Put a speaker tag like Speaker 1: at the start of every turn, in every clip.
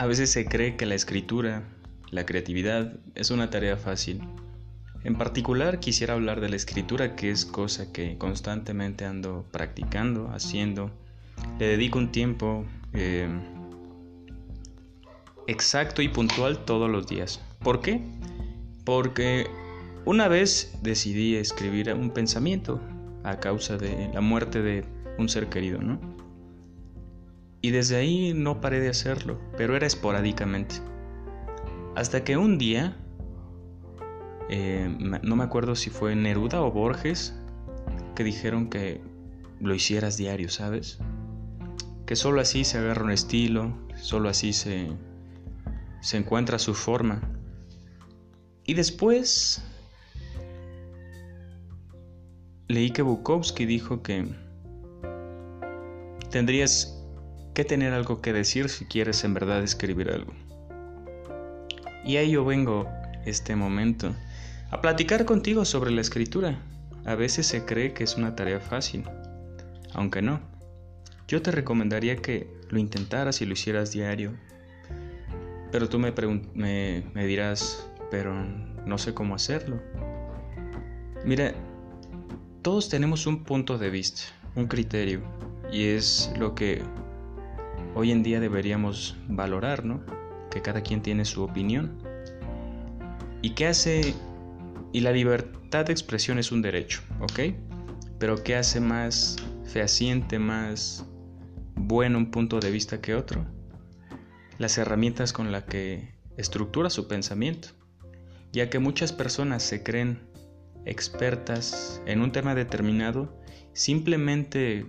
Speaker 1: A veces se cree que la escritura, la creatividad, es una tarea fácil. En particular quisiera hablar de la escritura, que es cosa que constantemente ando practicando, haciendo. Le dedico un tiempo eh, exacto y puntual todos los días. ¿Por qué? Porque una vez decidí escribir un pensamiento a causa de la muerte de un ser querido, ¿no? Y desde ahí no paré de hacerlo, pero era esporádicamente. Hasta que un día, eh, no me acuerdo si fue Neruda o Borges, que dijeron que lo hicieras diario, ¿sabes? Que solo así se agarra un estilo, solo así se, se encuentra su forma. Y después leí que Bukowski dijo que tendrías que tener algo que decir si quieres en verdad escribir algo. Y ahí yo vengo este momento a platicar contigo sobre la escritura. A veces se cree que es una tarea fácil, aunque no. Yo te recomendaría que lo intentaras y lo hicieras diario. Pero tú me, me, me dirás, pero no sé cómo hacerlo. Mira, todos tenemos un punto de vista, un criterio, y es lo que hoy en día deberíamos valorar, ¿no? Que cada quien tiene su opinión. ¿Y qué hace? Y la libertad de expresión es un derecho, ¿ok? Pero ¿qué hace más fehaciente, más bueno un punto de vista que otro? Las herramientas con las que estructura su pensamiento, ya que muchas personas se creen expertas en un tema determinado simplemente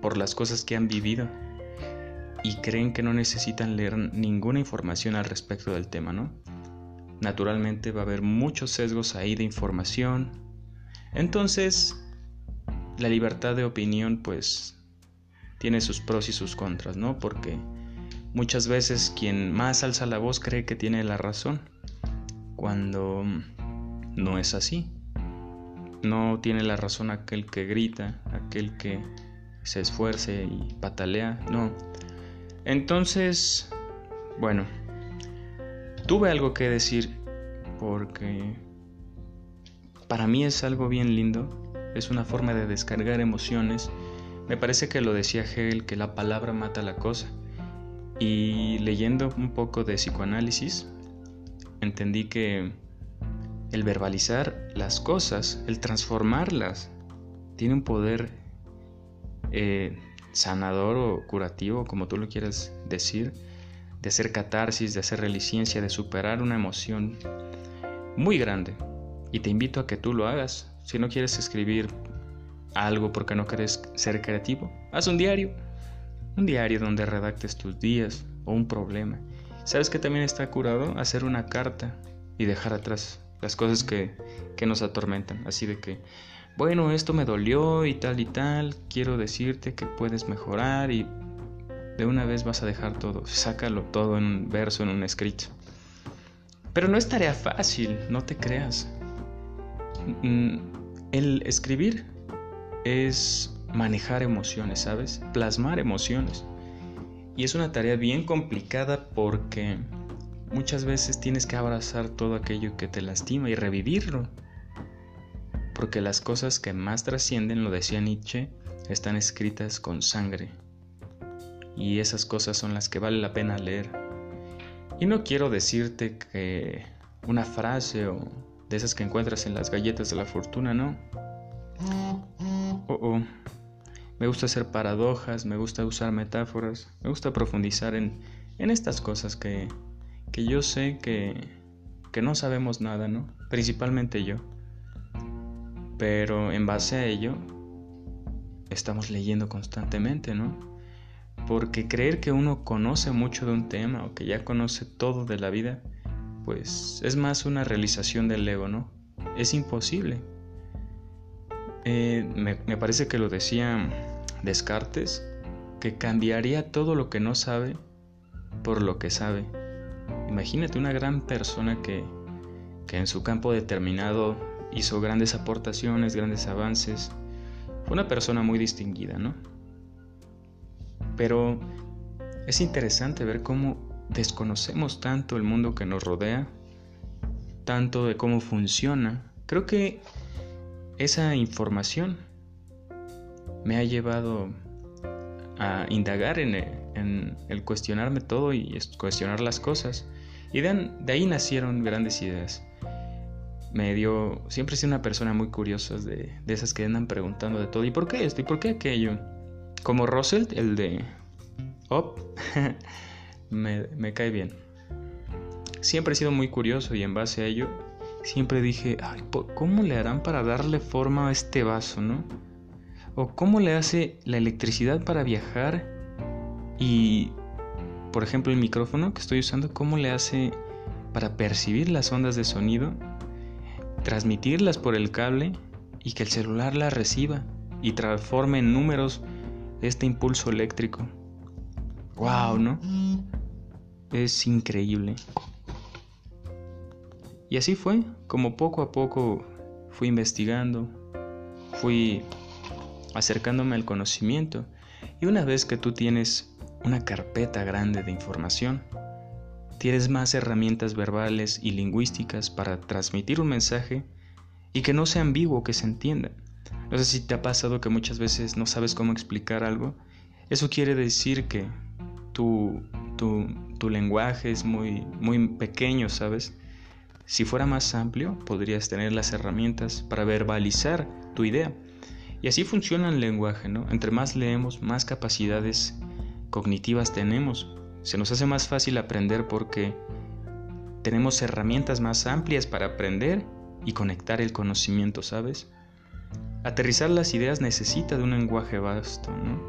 Speaker 1: por las cosas que han vivido y creen que no necesitan leer ninguna información al respecto del tema, ¿no? Naturalmente va a haber muchos sesgos ahí de información. Entonces, la libertad de opinión pues tiene sus pros y sus contras, ¿no? Porque muchas veces quien más alza la voz cree que tiene la razón, cuando no es así. No tiene la razón aquel que grita, aquel que se esfuerce y patalea, no. Entonces, bueno, tuve algo que decir porque para mí es algo bien lindo, es una forma de descargar emociones. Me parece que lo decía Hegel, que la palabra mata la cosa. Y leyendo un poco de psicoanálisis, entendí que el verbalizar las cosas, el transformarlas, tiene un poder eh, sanador o curativo, como tú lo quieras decir, de hacer catarsis, de hacer reliciencia, de superar una emoción muy grande. Y te invito a que tú lo hagas. Si no quieres escribir algo porque no quieres ser creativo, haz un diario. Un diario donde redactes tus días o un problema. ¿Sabes que también está curado? Hacer una carta y dejar atrás las cosas que, que nos atormentan. Así de que, bueno, esto me dolió y tal y tal, quiero decirte que puedes mejorar y de una vez vas a dejar todo, sácalo todo en un verso, en un escrito. Pero no es tarea fácil, no te creas. Mm, el escribir es manejar emociones, ¿sabes? Plasmar emociones. Y es una tarea bien complicada porque Muchas veces tienes que abrazar todo aquello que te lastima y revivirlo. Porque las cosas que más trascienden, lo decía Nietzsche, están escritas con sangre. Y esas cosas son las que vale la pena leer. Y no quiero decirte que una frase o de esas que encuentras en las galletas de la fortuna, no. Oh, oh. Me gusta hacer paradojas, me gusta usar metáforas, me gusta profundizar en, en estas cosas que, que yo sé que, que no sabemos nada, ¿no? Principalmente yo. Pero en base a ello, estamos leyendo constantemente, ¿no? Porque creer que uno conoce mucho de un tema o que ya conoce todo de la vida, pues es más una realización del ego, ¿no? Es imposible. Eh, me, me parece que lo decía Descartes, que cambiaría todo lo que no sabe por lo que sabe. Imagínate una gran persona que, que en su campo determinado hizo grandes aportaciones, grandes avances. Fue una persona muy distinguida, ¿no? Pero es interesante ver cómo desconocemos tanto el mundo que nos rodea, tanto de cómo funciona. Creo que esa información me ha llevado a indagar en el, cuestionarme todo y cuestionar las cosas. Y de, ahí nacieron grandes ideas. Me dio, siempre he sido una persona muy curiosa de, de esas que andan preguntando de todo. ¿Y por qué esto? ¿Y por qué aquello? Como Russell, el de Up, me, cae bien. Siempre he sido muy curioso y en base a ello siempre dije, ¿cómo le harán para darle forma a este vaso, no? O cómo le hace la electricidad para viajar y, por ejemplo, el micrófono que estoy usando, ¿cómo le hace para percibir las ondas de sonido, transmitirlas por el cable y que el celular las reciba y transforme en números este impulso eléctrico. ¡Wow! ¿No? Es increíble. Y así fue, como poco a poco fui investigando, fui acercándome al conocimiento. Y una vez que tú tienes una carpeta grande de información, tienes más herramientas verbales y lingüísticas para transmitir un mensaje y que no sea ambiguo, que se entienda. No sé si te ha pasado que muchas veces no sabes cómo explicar algo. Eso quiere decir que tu, tu, lenguaje es muy, muy pequeño, ¿sabes? Si fuera más amplio, podrías tener las herramientas para verbalizar tu idea. Y así funciona el lenguaje, ¿no? Entre más leemos, más capacidades cognitivas tenemos. Se nos hace más fácil aprender porque tenemos herramientas más amplias para aprender y conectar el conocimiento, ¿sabes? Aterrizar las ideas necesita de un lenguaje vasto, ¿no?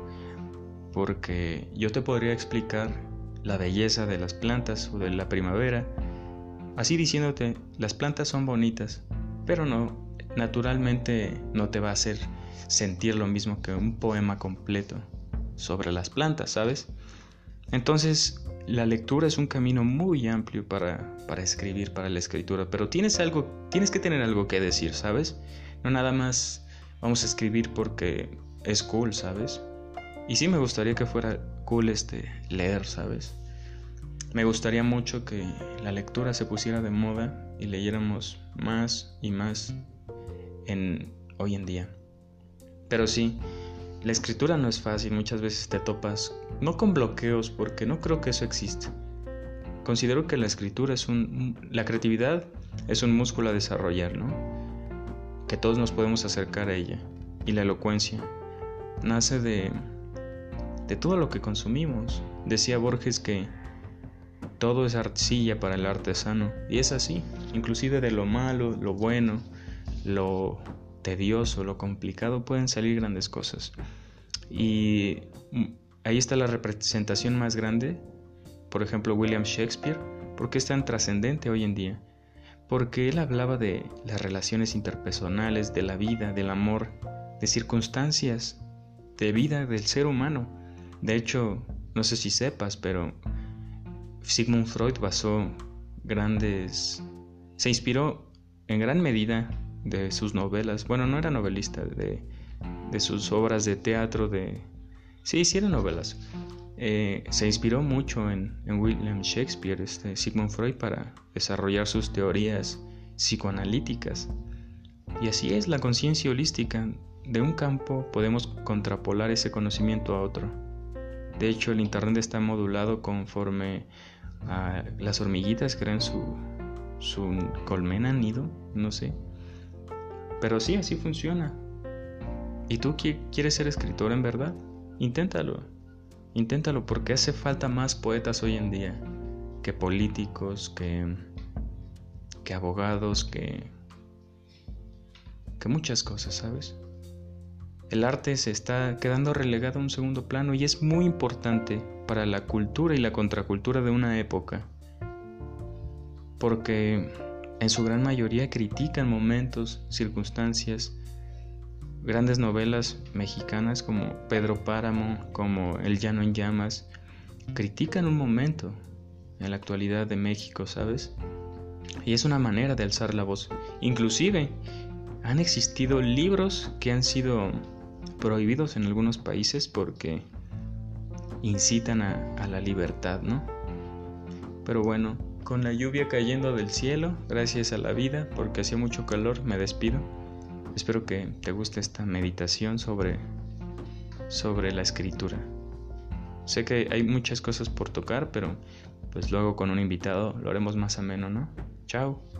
Speaker 1: Porque yo te podría explicar la belleza de las plantas o de la primavera, así diciéndote, las plantas son bonitas, pero no, naturalmente no te va a hacer sentir lo mismo que un poema completo sobre las plantas, ¿sabes? Entonces, la lectura es un camino muy amplio para, para escribir, para la escritura, pero tienes algo, tienes que tener algo que decir, ¿sabes? No nada más vamos a escribir porque es cool, ¿sabes? Y sí me gustaría que fuera cool este leer, ¿sabes? Me gustaría mucho que la lectura se pusiera de moda y leyéramos más y más en hoy en día. Pero sí, la escritura no es fácil, muchas veces te topas no con bloqueos porque no creo que eso exista. Considero que la escritura es un la creatividad es un músculo a desarrollar, ¿no? que todos nos podemos acercar a ella. Y la elocuencia nace de, de todo lo que consumimos. Decía Borges que todo es arcilla para el artesano. Y es así, inclusive de lo malo, lo bueno, lo tedioso, lo complicado, pueden salir grandes cosas. Y ahí está la representación más grande, por ejemplo William Shakespeare, porque es tan trascendente hoy en día porque él hablaba de las relaciones interpersonales, de la vida, del amor, de circunstancias, de vida del ser humano. De hecho, no sé si sepas, pero Sigmund Freud basó grandes... se inspiró en gran medida de sus novelas, bueno, no era novelista, de, de sus obras de teatro, de... Sí, sí eran novelas, eh, se inspiró mucho en, William Shakespeare, este, Sigmund Freud, para desarrollar sus teorías psicoanalíticas. Y así es la conciencia holística. De un campo podemos contrapolar ese conocimiento a otro. De hecho, el Internet está modulado conforme a las hormiguitas crean su, su colmena, nido, no sé. Pero sí, así funciona. ¿Y tú quieres ser escritor en verdad? Inténtalo. Inténtalo porque hace falta más poetas hoy en día que políticos, que, que abogados, que, que muchas cosas, ¿sabes? El arte se está quedando relegado a un segundo plano y es muy importante para la cultura y la contracultura de una época. Porque en su gran mayoría critican momentos, circunstancias, grandes novelas mexicanas como Pedro Páramo, como El Llano en Llamas, critican un momento en la actualidad de México, ¿sabes? Y es una manera de alzar la voz. Inclusive han existido libros que han sido prohibidos en algunos países porque incitan a, a la libertad, ¿no? Pero bueno, con la lluvia cayendo del cielo, gracias a la vida, porque hacía mucho calor, me despido. Espero que te guste esta meditación sobre, sobre la escritura. Sé que hay muchas cosas por tocar, pero pues luego con un invitado lo haremos más ameno, ¿no? Chao.